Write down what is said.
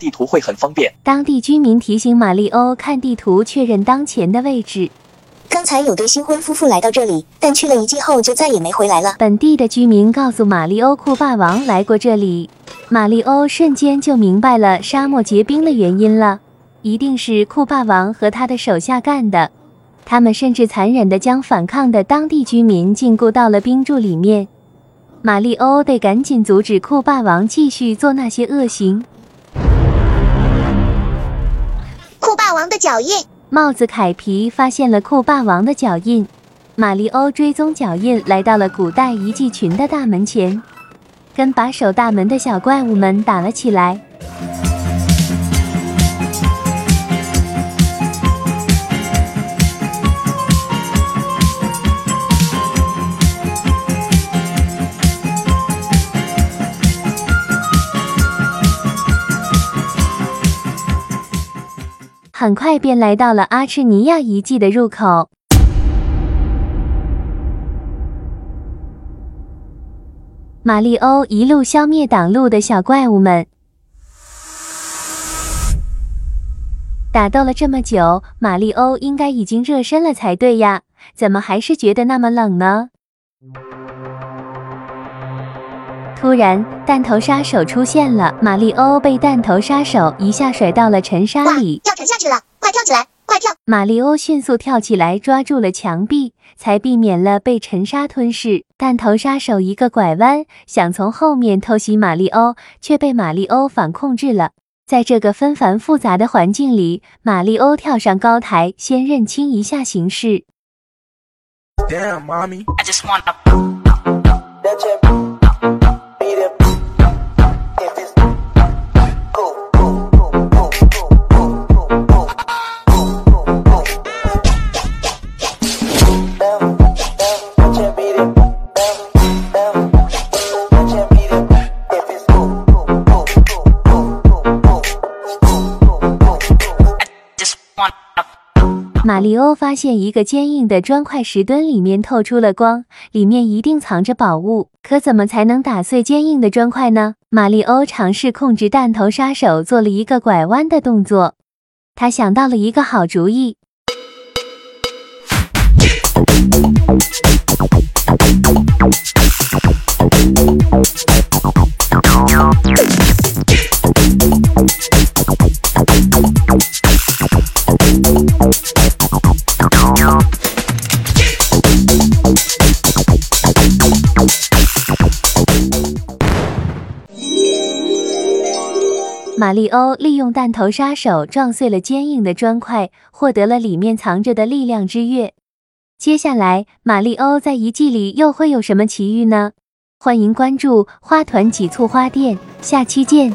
地图会很方便。当地居民提醒马里欧看地图确认当前的位置。刚才有对新婚夫妇来到这里，但去了一季后就再也没回来了。本地的居民告诉马里欧，酷霸王来过这里。马里欧瞬间就明白了沙漠结冰的原因了，一定是酷霸王和他的手下干的。他们甚至残忍地将反抗的当地居民禁锢到了冰柱里面。马里欧得赶紧阻止酷霸王继续做那些恶行。的脚印。帽子凯皮发现了酷霸王的脚印，马里欧追踪脚印来到了古代遗迹群的大门前，跟把守大门的小怪物们打了起来。很快便来到了阿赤尼亚遗迹的入口。马里欧一路消灭挡路的小怪物们，打斗了这么久，马里欧应该已经热身了才对呀，怎么还是觉得那么冷呢？突然，弹头杀手出现了，马里欧被弹头杀手一下甩到了尘沙里，下去了，快跳起来，快跳！马里欧迅速跳起来，抓住了墙壁，才避免了被沉沙吞噬。弹头杀手一个拐弯，想从后面偷袭马里欧，却被马里欧反控制了。在这个纷繁复杂的环境里，马里欧跳上高台，先认清一下形势。马里欧发现一个坚硬的砖块石墩里面透出了光，里面一定藏着宝物。可怎么才能打碎坚硬的砖块呢？马里欧尝试控制弹头杀手，做了一个拐弯的动作。他想到了一个好主意。马里欧利用弹头杀手撞碎了坚硬的砖块，获得了里面藏着的力量之月。接下来，马里欧在遗迹里又会有什么奇遇呢？欢迎关注花团几簇花店，下期见。